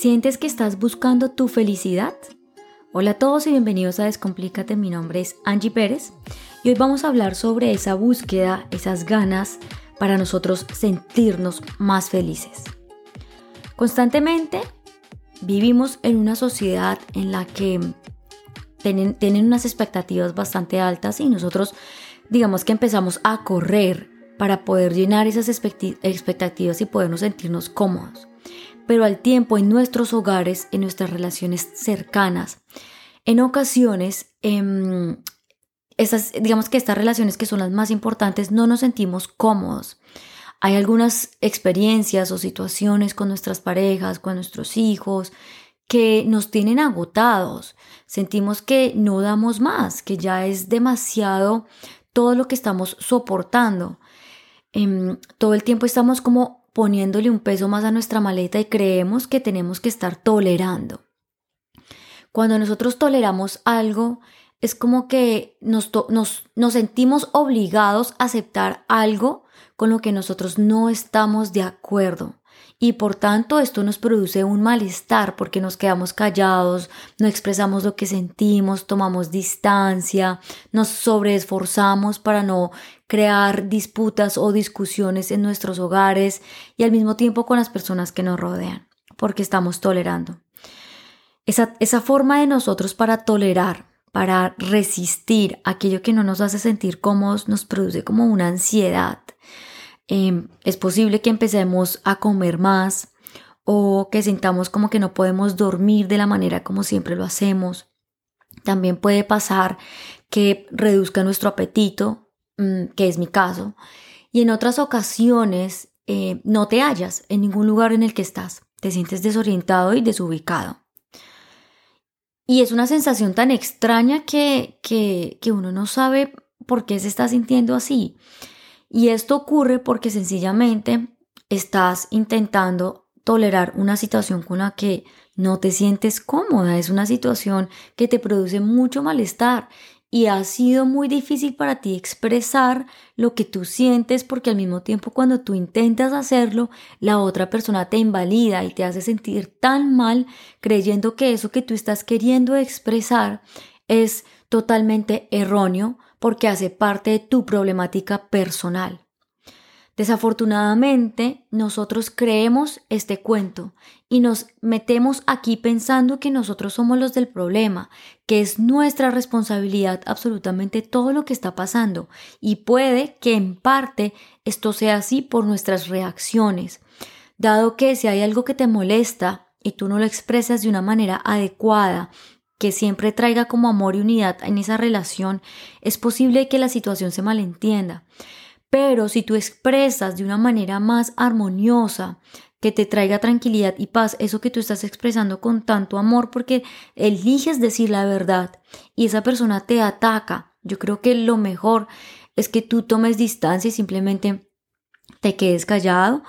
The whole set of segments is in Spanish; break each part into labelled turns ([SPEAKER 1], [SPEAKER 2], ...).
[SPEAKER 1] ¿Sientes que estás buscando tu felicidad? Hola a todos y bienvenidos a Descomplícate. Mi nombre es Angie Pérez y hoy vamos a hablar sobre esa búsqueda, esas ganas para nosotros sentirnos más felices. Constantemente vivimos en una sociedad en la que tienen, tienen unas expectativas bastante altas y nosotros digamos que empezamos a correr para poder llenar esas expectativas y podernos sentirnos cómodos pero al tiempo en nuestros hogares, en nuestras relaciones cercanas. En ocasiones, em, digamos que estas relaciones que son las más importantes, no nos sentimos cómodos. Hay algunas experiencias o situaciones con nuestras parejas, con nuestros hijos, que nos tienen agotados. Sentimos que no damos más, que ya es demasiado todo lo que estamos soportando. Em, todo el tiempo estamos como poniéndole un peso más a nuestra maleta y creemos que tenemos que estar tolerando. Cuando nosotros toleramos algo, es como que nos, nos, sentimos obligados a aceptar algo con lo que nosotros no estamos de acuerdo y por tanto esto nos produce un malestar porque nos quedamos callados, no expresamos lo que sentimos, tomamos distancia, nos sobreesforzamos para no crear disputas o discusiones en nuestros hogares y al mismo tiempo con las personas que nos rodean, porque estamos tolerando. Esa, esa forma de nosotros para tolerar, para resistir aquello que no nos hace sentir cómodos, nos produce como una ansiedad Em, es posible que empecemos a comer más o que sintamos como que no podemos dormir de la manera como siempre lo hacemos. También puede pasar que reduzca nuestro apetito, mm, que es mi caso, y en otras ocasiones eh, no te hallas en ningún lugar en el que estás, te sientes desorientado y desubicado. Y es una sensación tan extraña que, que, que uno no sabe por qué se está sintiendo así. Y esto ocurre porque sencillamente estás intentando tolerar una situación con la que no te sientes cómoda. Es una situación que te produce mucho malestar y ha sido muy difícil para ti expresar lo que tú sientes porque al mismo tiempo cuando tú intentas hacerlo, la otra persona te invalida y te hace sentir tan mal creyendo que eso que tú estás queriendo expresar es totalmente erróneo porque hace parte de tu problemática personal. Desafortunadamente, nosotros creemos este cuento y nos metemos aquí pensando que nosotros somos los del problema, que es nuestra responsabilidad absolutamente todo lo que está pasando y puede que en parte esto sea así por nuestras reacciones, dado que si hay algo que te molesta y tú no lo expresas de una manera adecuada que siempre traiga como amor y unidad en esa relación, es posible que la situación se malentienda. Pero si tú expresas de una manera más armoniosa, que te traiga tranquilidad y paz, eso que tú estás expresando con tanto amor, porque eliges decir la verdad y esa persona te ataca, yo creo que lo mejor es que tú tomes distancia y simplemente te quedes callado,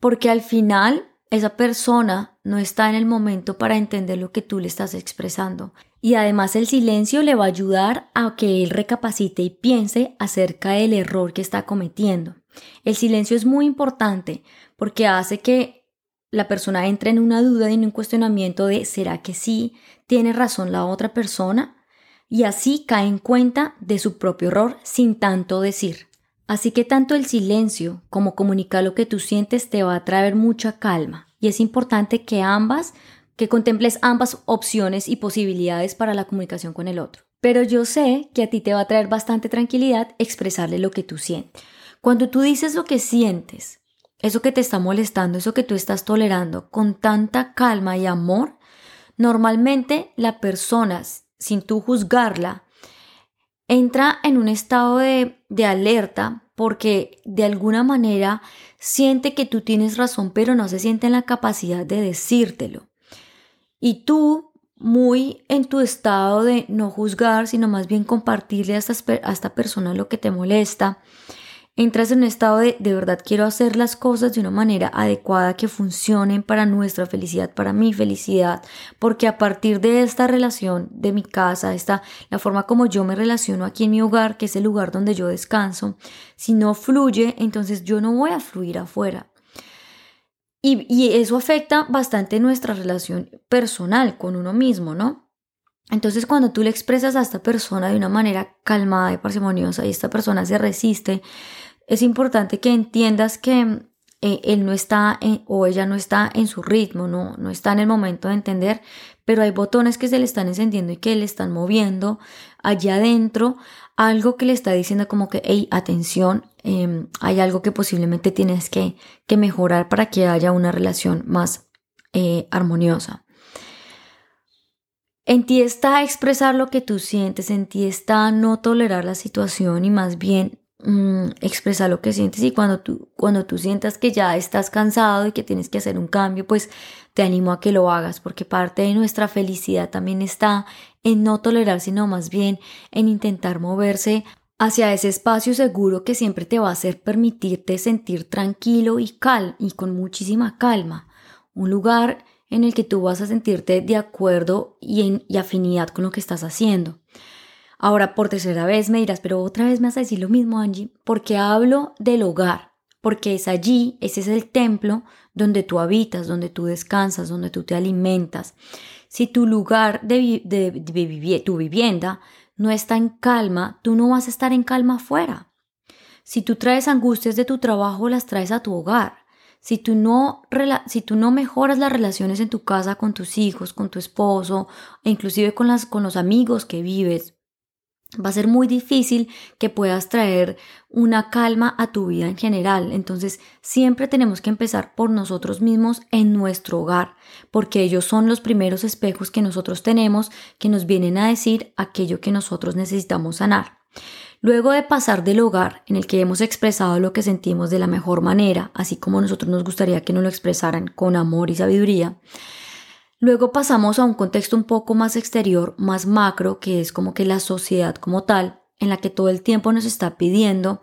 [SPEAKER 1] porque al final esa persona no está en el momento para entender lo que tú le estás expresando. Y además el silencio le va a ayudar a que él recapacite y piense acerca del error que está cometiendo. El silencio es muy importante porque hace que la persona entre en una duda y en un cuestionamiento de ¿será que sí tiene razón la otra persona? Y así cae en cuenta de su propio error sin tanto decir. Así que tanto el silencio como comunicar lo que tú sientes te va a traer mucha calma y es importante que ambas, que contemples ambas opciones y posibilidades para la comunicación con el otro. Pero yo sé que a ti te va a traer bastante tranquilidad expresarle lo que tú sientes. Cuando tú dices lo que sientes, eso que te está molestando, eso que tú estás tolerando con tanta calma y amor, normalmente la persona, sin tú juzgarla, entra en un estado de, de alerta porque de alguna manera siente que tú tienes razón, pero no se siente en la capacidad de decírtelo. Y tú, muy en tu estado de no juzgar, sino más bien compartirle a a esta persona lo que te molesta, entras en un estado de de verdad quiero hacer las cosas de una manera adecuada que funcionen para nuestra felicidad, para mi felicidad, porque a partir de esta relación de mi casa, esta la forma como yo me relaciono aquí en mi hogar, que es el lugar donde yo descanso, si no fluye, entonces yo no voy a fluir afuera. Y, eso afecta bastante nuestra relación personal con uno mismo, ¿no? Entonces cuando tú le expresas a esta persona de una manera calmada y parsimoniosa y esta persona se resiste, es importante que entiendas que eh, él no está o ella no está en su ritmo, no, no está en el momento de entender, pero hay botones que se le están encendiendo y que le están moviendo allá adentro, algo que le está diciendo como que, hey, atención, em, hay algo que posiblemente tienes que, que, mejorar para que haya una relación más eh, armoniosa. En ti está expresar lo que tú sientes, en ti está no tolerar la situación y más bien Mm, expresar lo que sientes y cuando tú, cuando tú sientas que ya estás cansado y que tienes que hacer un cambio, pues te animo a que lo hagas porque parte de nuestra felicidad también está en no tolerar, sino más bien en intentar moverse hacia ese espacio seguro que siempre te va a hacer permitirte sentir tranquilo y cal y con muchísima calma. Un lugar en el que tú vas a sentirte de acuerdo y en y afinidad con lo que estás haciendo. Ahora, por tercera vez me dirás, pero otra vez me vas a decir lo mismo, Angie, porque hablo del hogar, porque es allí, ese es el templo donde tú habitas, donde tú descansas, donde tú te alimentas. Si tu lugar de, tu vivienda no está en calma, tú no vas a estar en calma afuera. Si tú traes angustias de tu trabajo, las traes a tu hogar. Si tú, no, si tú no mejoras las relaciones en tu casa con tus hijos, con tu esposo, e inclusive con, las, con los amigos que vives, va a ser muy difícil que puedas traer una calma a tu vida en general. Entonces, siempre tenemos que empezar por nosotros mismos en nuestro hogar, porque ellos son los primeros espejos que nosotros tenemos que nos vienen a decir aquello que nosotros necesitamos sanar. Luego de pasar del hogar en el que hemos expresado lo que sentimos de la mejor manera, así como nosotros nos gustaría que nos lo expresaran con amor y sabiduría, Luego pasamos a un contexto un poco más exterior, más macro, que es como que la sociedad como tal, en la que todo el tiempo nos está pidiendo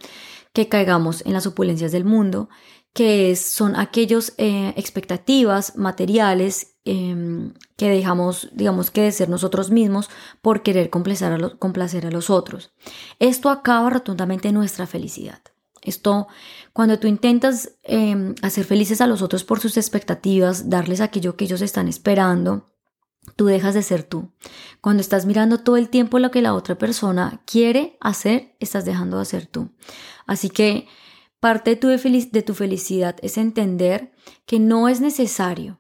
[SPEAKER 1] que caigamos en las opulencias del mundo, que son aquellas eh, expectativas materiales em, que dejamos, digamos que de ser nosotros mismos por querer complacer a, complacer a los otros. Esto acaba rotundamente nuestra felicidad. Esto, cuando tú intentas em, hacer felices a los otros por sus expectativas, darles aquello que ellos están esperando, tú dejas de ser tú. Cuando estás mirando todo el tiempo lo que la otra persona quiere hacer, estás dejando de ser tú. Así que parte de tu, de tu felicidad es entender que no es necesario,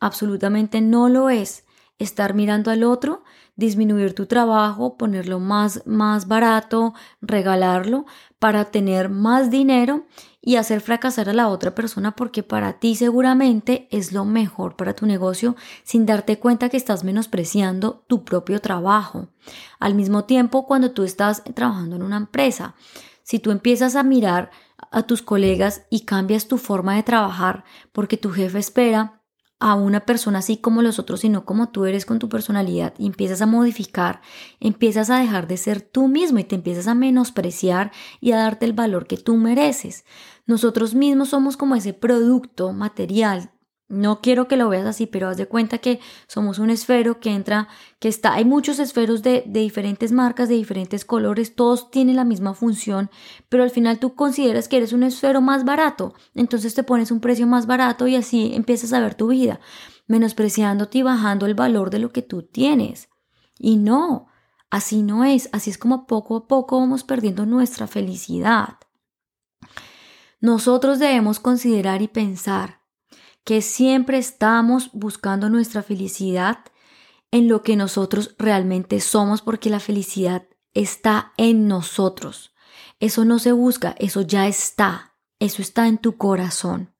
[SPEAKER 1] absolutamente no lo es, estar mirando al otro disminuir tu trabajo, ponerlo más, más barato, regalarlo para tener más dinero y hacer fracasar a la otra persona porque para ti seguramente es lo mejor para tu negocio sin darte cuenta que estás menospreciando tu propio trabajo. Al mismo tiempo, cuando tú estás trabajando en una empresa, si tú empiezas a mirar a tus colegas y cambias tu forma de trabajar porque tu jefe espera a una persona así como los otros, sino como tú eres con tu personalidad y empiezas a modificar, empiezas a dejar de ser tú mismo y te empiezas a menospreciar y a darte el valor que tú mereces. Nosotros mismos somos como ese producto material no quiero que lo veas así, pero haz de cuenta que somos un esfero que entra, que está, hay muchos esferos de, diferentes marcas, de diferentes colores, todos tienen la misma función, pero al final tú consideras que eres un esfero más barato, entonces te pones un precio más barato y así empiezas a ver tu vida, menospreciándote y bajando el valor de lo que tú tienes. Y no, así no es, así es como poco a poco vamos perdiendo nuestra felicidad. Nosotros debemos considerar y pensar que siempre estamos buscando nuestra felicidad en lo que nosotros realmente somos, porque la felicidad está en nosotros. Eso no se busca, eso ya está, eso está en tu corazón.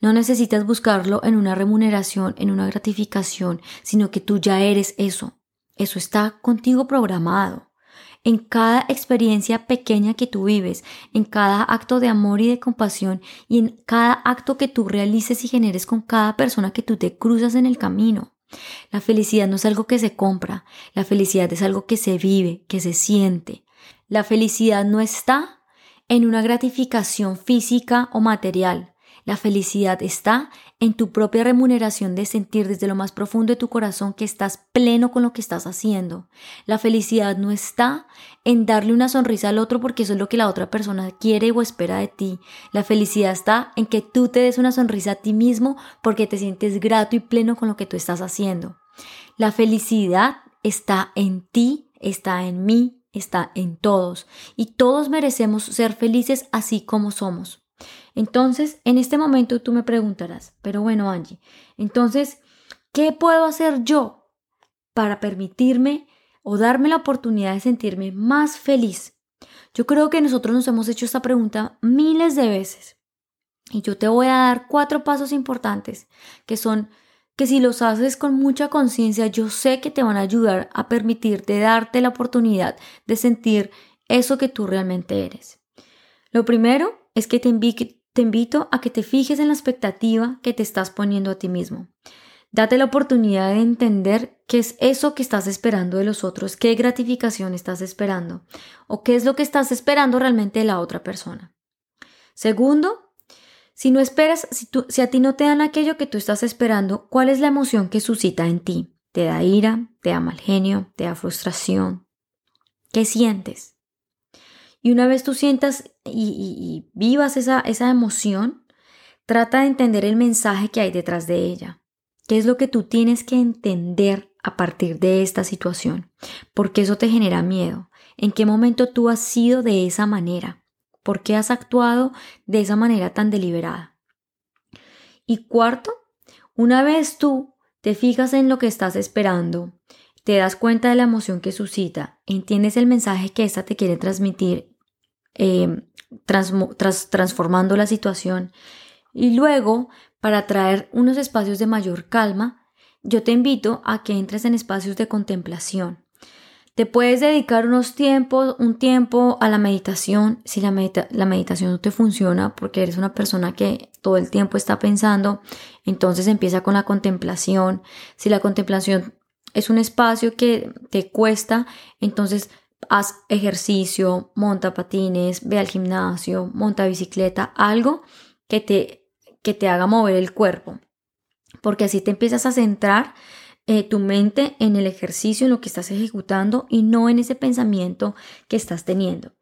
[SPEAKER 1] No necesitas buscarlo en una remuneración, en una gratificación, sino que tú ya eres eso. Eso está contigo programado en cada experiencia pequeña que tú vives, en cada acto de amor y de compasión y en cada acto que tú realices y generes con cada persona que tú te cruzas en el camino. La felicidad no es algo que se compra, la felicidad es algo que se vive, que se siente. La felicidad no está en una gratificación física o material. La felicidad está en tu propia remuneración de sentir desde lo más profundo de tu corazón que estás pleno con lo que estás haciendo. La felicidad no está en darle una sonrisa al otro porque eso es lo que la otra persona quiere o espera de ti. La felicidad está en que tú te des una sonrisa a ti mismo porque te sientes grato y pleno con lo que tú estás haciendo. La felicidad está en ti, está en mí, está en todos y todos merecemos ser felices así como somos. Entonces, en este momento tú me preguntarás, pero bueno, Angie, entonces, ¿qué puedo hacer yo para permitirme o darme la oportunidad de sentirme más feliz? Yo creo que nosotros nos hemos hecho esta pregunta miles de veces. Y yo te voy a dar cuatro pasos importantes que son que si los haces con mucha conciencia, yo sé que te van a ayudar a permitirte darte la oportunidad de sentir eso que tú realmente eres. Lo primero es que te, invito a que te fijes en la expectativa que te estás poniendo a ti mismo. Date la oportunidad de entender qué es eso que estás esperando de los otros, qué gratificación estás esperando o qué es lo que estás esperando realmente de la otra persona. Segundo, si no esperas, si, si a ti no te dan aquello que tú estás esperando, ¿cuál es la emoción que suscita en ti? ¿Te da ira? ¿Te da mal genio? ¿Te da frustración? ¿Qué sientes? Y una vez tú sientas y, vivas esa, esa emoción, trata de entender el mensaje que hay detrás de ella. ¿Qué es lo que tú tienes que entender a partir de esta situación? Porque eso te genera miedo. ¿En qué momento tú has sido de esa manera? ¿Por qué has actuado de esa manera tan deliberada? Y cuarto, una vez tú te fijas en lo que estás esperando, te das cuenta de la emoción que suscita, entiendes el mensaje que ésta te quiere transmitir eh, transformando la situación. Y luego, para traer unos espacios de mayor calma, yo te invito a que entres en espacios de contemplación. Te puedes dedicar unos tiempos, un tiempo a la meditación. Si la, la meditación no te funciona porque eres una persona que todo el tiempo está pensando, entonces empieza con la contemplación. Si la contemplación es un espacio que te cuesta, entonces haz ejercicio, monta patines, ve al gimnasio, monta bicicleta, algo que te, que te haga mover el cuerpo. Porque así te empiezas a centrar eh, tu mente en el ejercicio, en lo que estás ejecutando y no en ese pensamiento que estás teniendo.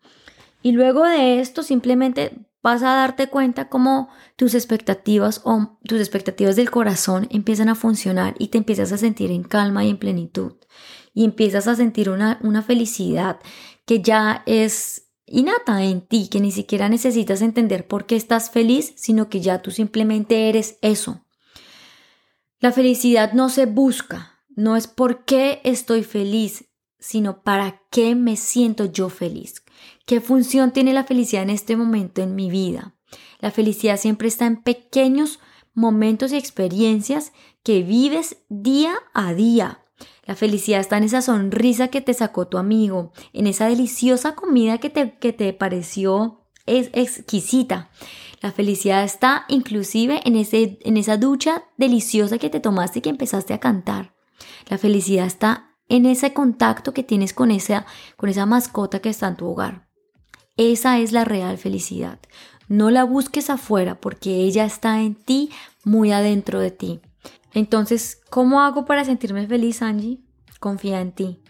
[SPEAKER 1] Y luego de esto simplemente vas a darte cuenta cómo tus expectativas o tus expectativas del corazón empiezan a funcionar y te empiezas a sentir en calma y en plenitud y empiezas a sentir una, una felicidad que ya es innata en ti, que ni siquiera necesitas entender por qué estás feliz, sino que ya tú simplemente eres eso. La felicidad no se busca, no es por qué estoy feliz, sino para qué me siento yo feliz. ¿Qué función tiene la felicidad en este momento en mi vida? La felicidad siempre está en pequeños momentos y experiencias que vives día a día. La felicidad está en esa sonrisa que te sacó tu amigo, en esa deliciosa comida que te, que te pareció es exquisita. La felicidad está inclusive en, ese, en esa ducha deliciosa que te tomaste y que empezaste a cantar. La felicidad está en ese contacto que tienes con esa, con esa mascota que está en tu hogar. Esa es la real felicidad. No la busques afuera porque ella está en ti, muy adentro de ti. Entonces, ¿cómo hago para sentirme feliz, Angie? Confía en ti.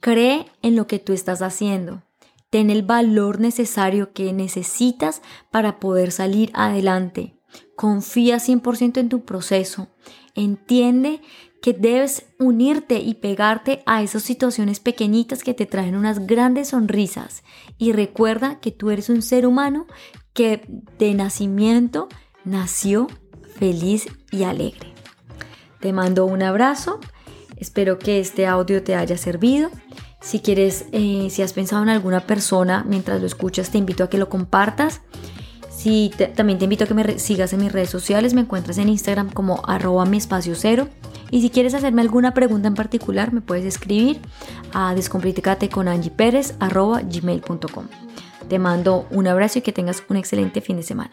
[SPEAKER 1] Cree en lo que tú estás haciendo. Ten el valor necesario que necesitas para poder salir adelante. Confía 100% en tu proceso. Entiende que debes unirte y pegarte a esas situaciones pequeñitas que te traen unas grandes sonrisas. Y recuerda que tú eres un ser humano que de nacimiento nació feliz y alegre. Te mando un abrazo, espero que este audio te haya servido. Si quieres, eh, si has pensado en alguna persona mientras lo escuchas, te invito a que lo compartas. Si también te invito a que me sigas en mis redes sociales, me encuentras en Instagram como arroba mi espacio cero. Y si quieres hacerme alguna pregunta en particular, me puedes escribir a descomplicate con. Te mando un abrazo y que tengas un excelente fin de semana.